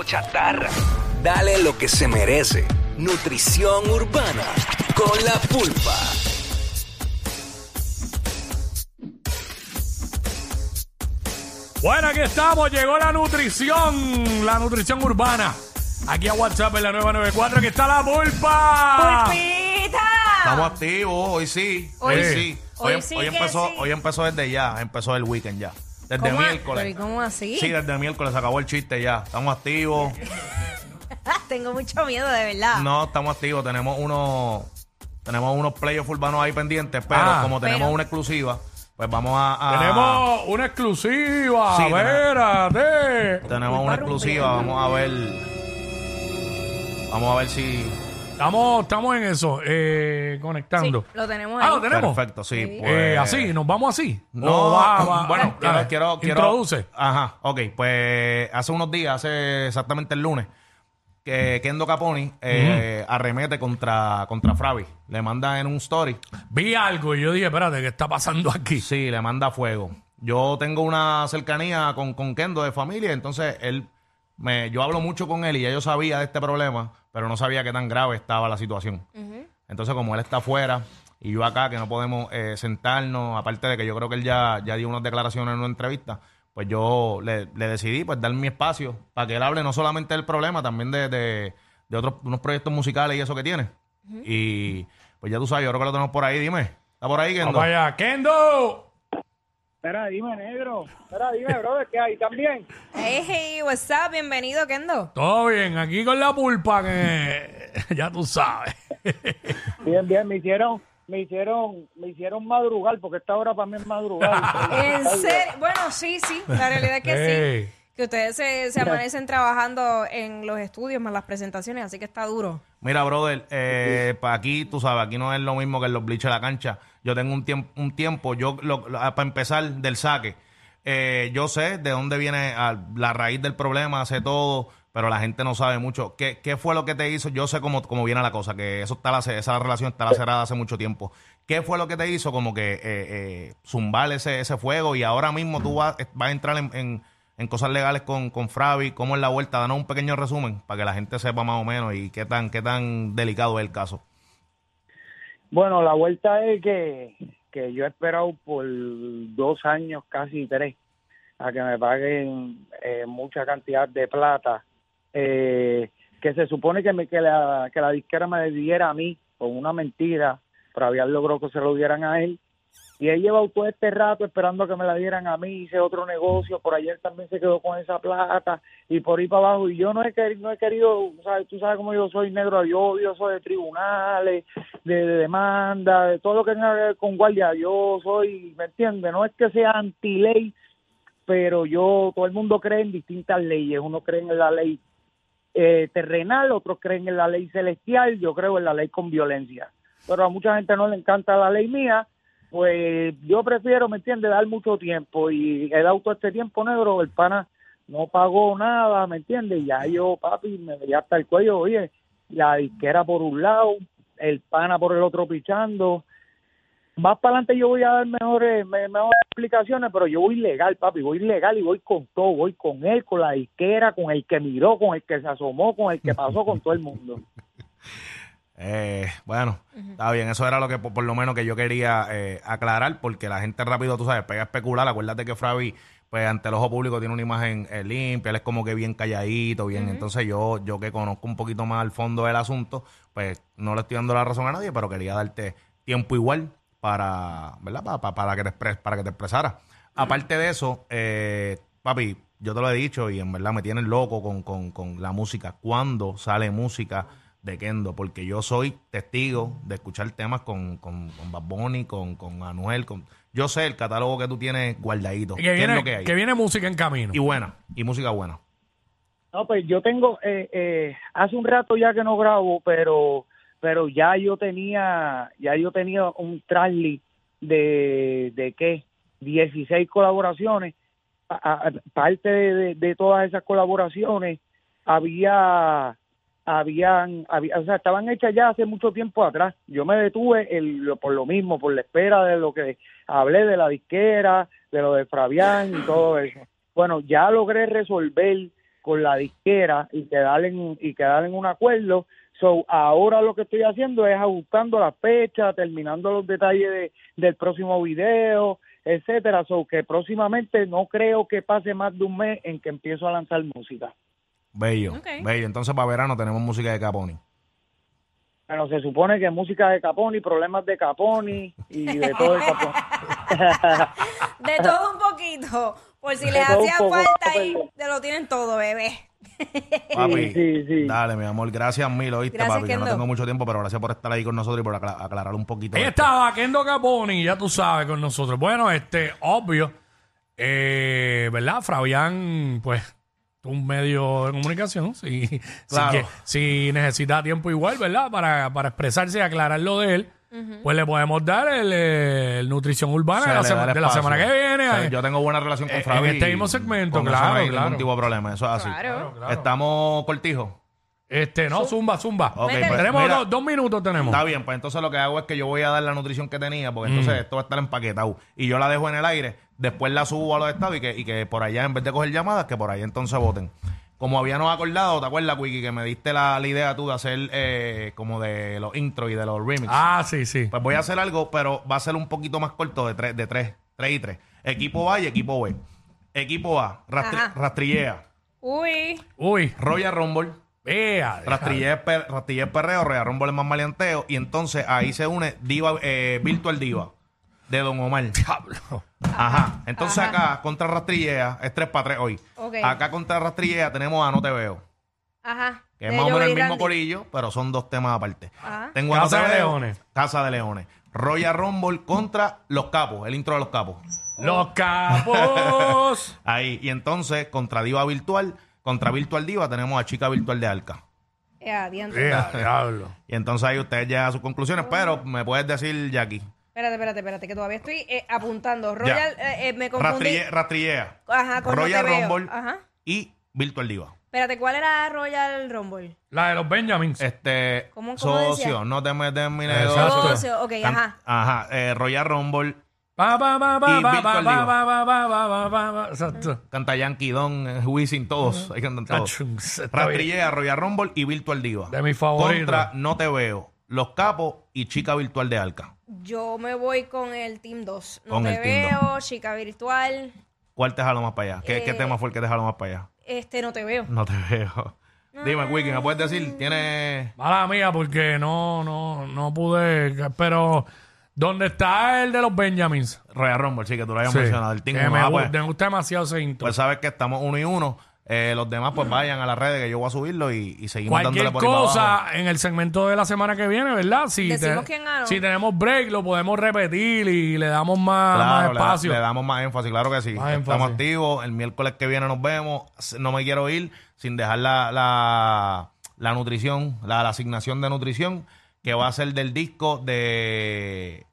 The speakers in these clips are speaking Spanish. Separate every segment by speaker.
Speaker 1: tiempo chatarra. Dale lo que se merece. Nutrición urbana con la pulpa.
Speaker 2: Bueno, aquí estamos, llegó la nutrición, la nutrición urbana. Aquí a WhatsApp en la 994, aquí está la pulpa.
Speaker 3: ¡Pulpita!
Speaker 4: Estamos activos, hoy sí.
Speaker 3: Hoy
Speaker 4: Hoy,
Speaker 2: sí.
Speaker 3: Hoy
Speaker 4: Hoy,
Speaker 3: sí
Speaker 4: hoy
Speaker 3: que
Speaker 4: empezó,
Speaker 3: sí.
Speaker 4: hoy empezó desde ya, empezó el weekend ya. Desde
Speaker 3: ¿Cómo,
Speaker 4: miércoles.
Speaker 3: ¿Pero y cómo así?
Speaker 4: Sí, desde miércoles se acabó el chiste ya. Estamos activos.
Speaker 3: Tengo mucho miedo, de verdad.
Speaker 4: No, estamos activos. Tenemos unos tenemos unos playoffs urbanos ahí pendientes, pero
Speaker 2: Ah.
Speaker 4: como tenemos
Speaker 3: Pero-
Speaker 4: una exclusiva, pues vamos a, a-
Speaker 2: Tenemos una exclusiva,
Speaker 4: Sí,
Speaker 2: espérate.
Speaker 4: tenemos una exclusiva, vamos a ver vamos a ver si
Speaker 2: Estamos, estamos en eso, eh,
Speaker 3: Sí,
Speaker 2: conectando.
Speaker 3: lo tenemos
Speaker 2: Ah,
Speaker 3: ahí.
Speaker 2: lo tenemos.
Speaker 4: perfecto, sí.
Speaker 3: Sí.
Speaker 4: pues-
Speaker 2: Eh, así, nos vamos así.
Speaker 4: No,
Speaker 2: ¿O va- va-
Speaker 4: bueno, quiero,
Speaker 2: dale,
Speaker 4: quiero, quiero-
Speaker 2: Introduce.
Speaker 4: Ajá, ok, pues hace unos días, hace exactamente el lunes, que Kendo Caponi eh, arremete contra, contra Fravi. Le manda en un story,
Speaker 2: Vi algo y yo dije, espérate, ¿qué está pasando aquí?
Speaker 4: sí, le manda fuego. Yo tengo una cercanía con, con Kendo de familia, entonces él, me, yo hablo mucho con él y ya yo sabía de este problema, pero no sabía qué tan grave estaba la situación. Entonces, como él está afuera y yo acá, que no podemos eh, sentarnos, aparte de que yo creo que él ya, ya dio unas declaraciones en una entrevista, pues yo le, le decidí pues dar mi espacio para que él hable no solamente del problema, también de, de, de otros unos proyectos musicales y eso que tiene. Y pues ya tú sabes, yo creo que lo tenemos por ahí, dime. ¿Está por ahí, Kendo?
Speaker 2: Vamos allá, Kendo.
Speaker 5: Espera, dime, negro. Espera, dime, brother, ¿qué hay también?
Speaker 3: Hey, hey, what's up? Bienvenido, Kendo.
Speaker 2: Todo bien, aquí con la pulpa que ya tú sabes.
Speaker 5: Bien, bien, me hicieron, me hicieron, me hicieron madrugar, porque esta hora para mí es madrugar.
Speaker 3: En serio, bueno, sí, sí, la realidad es que
Speaker 2: Hey.
Speaker 3: sí. Que ustedes se, se amanecen trabajando en los estudios más las presentaciones, así que está duro.
Speaker 4: Mira, brother, eh, pa' aquí, tú sabes, aquí no es lo mismo que en los bleachers de la cancha. Yo tengo un tiempo, un tiempo yo, lo- lo- para empezar, del saque. Eh, yo sé de dónde viene ah, la raíz del problema, sé todo, pero la gente no sabe mucho. ¿Qué, qué fue lo que te hizo? Yo sé cómo, cómo viene la cosa, que eso está la- esa relación está cerrada hace mucho tiempo. ¿Qué fue lo que te hizo como que eh, eh, zumbar ese, ese fuego y ahora mismo tú vas, vas a entrar en, en- en cosas legales con, con Fravi? ¿Cómo es la vuelta? Danos un pequeño resumen para que la gente sepa más o menos y qué tan, qué tan delicado es el caso.
Speaker 5: Bueno, la vuelta es que, que yo he esperado por dos años, casi tres, a que me paguen eh, mucha cantidad de plata, eh, que se supone que, me, que, la, que la disquera me diera a mí con una mentira, pero había logrado que se lo dieran a él. Y he llevado todo este rato esperando que me la dieran a mí, hice otro negocio, por ayer también se quedó con esa plata y por ahí para abajo. Y yo no he querido, no he querido ¿sabes? tú sabes cómo yo soy negro, yo eso de tribunales, de, de demanda, de todo lo que tenga que ver con guardia. Yo soy, ¿me entiendes? No es que sea anti-ley, pero yo, todo el mundo cree en distintas leyes. Uno cree en la ley eh, terrenal, otros creen en la ley celestial, yo creo en la ley con violencia. Pero a mucha gente no le encanta la ley mía, pues yo prefiero, ¿me entiendes?, dar mucho tiempo y dado todo este tiempo negro, el pana no pagó nada, ¿me entiendes? Ya yo, papi, me veía hasta el cuello, oye, la disquera por un lado, el pana por el otro pichando. Más para adelante yo voy a dar mejores, me- mejores explicaciones, pero yo voy legal, papi, voy legal y voy con todo, voy con él, con la disquera, con el que miró, con el que se asomó, con el que pasó, con todo el mundo.
Speaker 4: Eh, bueno, está bien, eso era lo que por, por lo menos que yo quería eh, aclarar, porque la gente rápido, tú sabes, pega a especular. Acuérdate que Fravi, pues ante el ojo público tiene una imagen eh, limpia, él es como que bien calladito, bien. Entonces yo, yo que conozco un poquito más al fondo del asunto, pues no le estoy dando la razón a nadie, pero quería darte tiempo igual para, ¿verdad? Pa- pa- para, que te expres, para que te expresara. Aparte de eso, eh, papi, yo te lo he dicho y en verdad me tienen loco con, con, con la música. ¿Cuándo sale música de Kendo? Porque yo soy testigo de escuchar temas con, con, con Bad Bunny, con, con Anuel. Con... Yo sé el catálogo que tú tienes guardadito.
Speaker 2: Que
Speaker 4: ¿Qué es
Speaker 2: viene,
Speaker 4: lo que hay?
Speaker 2: que viene música en camino.
Speaker 4: Y buena, y música buena.
Speaker 5: No, pues yo tengo, eh, eh, hace un rato ya que no grabo, pero pero ya yo tenía, ya yo tenía un trasli de, de qué, 16 colaboraciones. A- a- parte de, de- de todas esas colaboraciones había, habían, había, o sea, estaban hechas ya hace mucho tiempo atrás. Yo me detuve el, por lo mismo, por la espera de lo que hablé de la disquera, de lo de Fabián y todo eso. Bueno, ya logré resolver con la disquera y quedar en, y quedar en un acuerdo. So, ahora lo que estoy haciendo es ajustando la fecha, terminando los detalles de- del próximo video, etcétera. So, que próximamente no creo que pase más de un mes en que empiezo a lanzar música.
Speaker 4: Bello,
Speaker 3: Ok.
Speaker 4: bello. Entonces para verano tenemos música de Caponi.
Speaker 5: Bueno, se supone que música de Caponi, problemas de Caponi y de todo el Caponi.
Speaker 3: De todo un poquito. Por si les
Speaker 5: todo un
Speaker 3: hacía
Speaker 5: poco,
Speaker 3: falta
Speaker 5: pero-
Speaker 3: y te lo tienen todo, bebé.
Speaker 4: Papi,
Speaker 5: sí, sí.
Speaker 4: dale, mi amor, gracias mil, oíste,
Speaker 3: Gracias,
Speaker 4: papi, que no
Speaker 3: Kendo.
Speaker 4: tengo mucho tiempo, pero gracias por estar ahí con nosotros y por acla- aclarar un poquito.
Speaker 2: Ahí
Speaker 4: esto.
Speaker 2: estaba Kendo Caponi, ya tú sabes, con nosotros. Bueno, este, obvio, eh, ¿verdad? Fabián, pues, un medio de comunicación, si, si
Speaker 4: Claro.
Speaker 2: que- si necesita tiempo igual, ¿verdad? Para, para expresarse y aclarar lo de él, pues le podemos dar el, eh, el nutrición urbana de la, sema- de la semana que viene.
Speaker 4: O sea,
Speaker 2: eh,
Speaker 4: yo tengo buena relación con
Speaker 2: en
Speaker 4: Fabi.
Speaker 2: este mismo segmento,
Speaker 4: eso
Speaker 2: claro,
Speaker 4: no hay
Speaker 2: claro.
Speaker 4: ningún tipo de problema, eso es así.
Speaker 3: Claro.
Speaker 2: claro.
Speaker 4: Estamos cortijos.
Speaker 2: Este, no, zumba, zumba.
Speaker 4: Ok, pues,
Speaker 2: tenemos
Speaker 4: mira,
Speaker 2: dos, dos minutos, tenemos.
Speaker 4: Está bien, pues entonces lo que hago es que yo voy a dar la nutrición que tenía, porque entonces
Speaker 2: Mm.
Speaker 4: esto va a estar empaquetado. Y yo la dejo en el aire, después la subo a los estados y que, y que por allá, en vez de coger llamadas, que por allá entonces voten. Como habíamos acordado, ¿te acuerdas, Wiki, que me diste la, la idea tú de hacer eh, como de los intros y de los remixes?
Speaker 2: Ah, sí, sí.
Speaker 4: Pues voy a hacer algo, pero va a ser un poquito más corto de tres, de tres, tres y tres. Equipo A y equipo B. Equipo A, rastri-
Speaker 3: Ajá.
Speaker 4: rastrillea,
Speaker 3: Uy.
Speaker 2: Uy,
Speaker 4: Royal Rumble,
Speaker 2: vea.
Speaker 4: per- es perreo, Royal Rumble es más maleanteo, y entonces ahí se une Diva, eh, Virtual Diva, de Don Omar.
Speaker 2: Diablo.
Speaker 4: Ajá. Entonces acá, contra rastrillea, es 3 para 3 hoy. Acá contra rastrillea tenemos a No Te Veo.
Speaker 3: Ajá.
Speaker 4: Que es
Speaker 3: De
Speaker 4: más o menos el mismo corillo, pero son dos temas aparte.
Speaker 3: Ajá.
Speaker 4: Tengo a
Speaker 2: Casa
Speaker 4: No Te
Speaker 2: de
Speaker 4: Veo,
Speaker 2: Leones.
Speaker 4: Casa de Leones. Royal Rumble contra Los Capos, el intro de Los Capos.
Speaker 2: Los capos.
Speaker 4: Ahí. Y entonces, contra Diva Virtual, contra Virtual Diva, tenemos a Chica Virtual de Alca.
Speaker 3: Eh, adiante.
Speaker 2: Vea, diablo.
Speaker 4: Y entonces ahí ustedes llegan a sus conclusiones, pero me puedes decir, Jackie.
Speaker 3: Espérate, espérate, espérate, que todavía estoy eh, apuntando. Royal, eh, eh, me confundí.
Speaker 4: Rastrille- Rastrillea.
Speaker 3: Ajá, con No
Speaker 4: Royal
Speaker 3: Te Veo.
Speaker 4: Rumble
Speaker 3: Ajá.
Speaker 4: y Virtual Diva.
Speaker 3: Espérate, ¿cuál era Royal Rumble?
Speaker 2: La de los Benjamins.
Speaker 4: Este,
Speaker 3: ¿Cómo- cómo decía?
Speaker 4: socio, no te metes en mi
Speaker 2: Exacto.
Speaker 4: negocio.
Speaker 3: Socio, ok,
Speaker 4: Can-
Speaker 3: ajá.
Speaker 4: Ajá, eh, Royal Rumble,
Speaker 2: Exacto.
Speaker 4: canta Yankee Don, eh, Wisin, todos. Hay que cantar todos.
Speaker 2: Achum, está bien.
Speaker 4: Rastrillea, Royal Rumble y Virtual Diva.
Speaker 2: De mis favoritos.
Speaker 4: Contra No Te Veo, Los Capos y Chica Virtual de Alca.
Speaker 3: Yo me voy con el Team 2. No
Speaker 4: Con
Speaker 3: te
Speaker 4: el Team
Speaker 3: veo, chica virtual.
Speaker 4: ¿Cuál te jaló más para allá? ¿Qué, qué
Speaker 3: Eh,
Speaker 4: tema fue el que te jaló más para allá?
Speaker 3: Este no te veo.
Speaker 4: No te veo. Dime, Wiki, ¿me puedes decir? ¿Tiene
Speaker 2: Mala mía, porque no, no, no pude. Pero, ¿dónde está el de los Benjamins?
Speaker 4: Royal Rumble? Sí, que tú lo habías
Speaker 2: Sí.
Speaker 4: mencionado. El Team
Speaker 2: Que
Speaker 4: uno.
Speaker 2: me,
Speaker 4: Ah,
Speaker 2: gu-
Speaker 4: pues,
Speaker 2: me gusta demasiado ese intro.
Speaker 4: pues sabes que estamos uno y uno. Eh, los demás, pues vayan a las redes que yo voy a subirlo y, y seguimos
Speaker 2: Cualquier
Speaker 4: dándole por ahí para abajo.
Speaker 2: cosa en el segmento de la semana que viene, ¿verdad? Si,
Speaker 3: Decimos quién ganó.
Speaker 2: si tenemos break, lo podemos repetir y le damos más, más
Speaker 4: Claro, le, da-
Speaker 2: espacio.
Speaker 4: le damos más énfasis, claro que sí.
Speaker 2: Más
Speaker 4: Estamos
Speaker 2: énfasis.
Speaker 4: activos. El miércoles que viene nos vemos. No me quiero ir sin dejar la, la, la nutrición, la, la asignación de nutrición, que va a ser del disco de.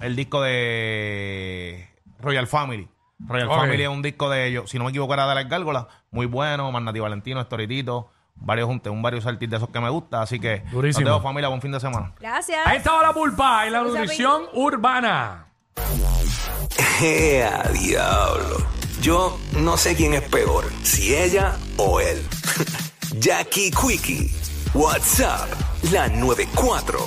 Speaker 4: El disco de Royal Family. Royal. Family es un disco de ellos, si no me equivoco, era de las gárgolas. Muy bueno, Manati Valentino, Estoritito, varios juntes, un varios artistas de esos que me gusta. Así que,
Speaker 2: Durísimo.
Speaker 4: dejo, familia, buen fin de semana.
Speaker 3: Gracias.
Speaker 2: Ahí estaba la pulpa y la nutrición urbana.
Speaker 1: ¡Ea, diablo! Yo no sé quién es peor, si ella o él. Jackie Quickie, WhatsApp, la 94.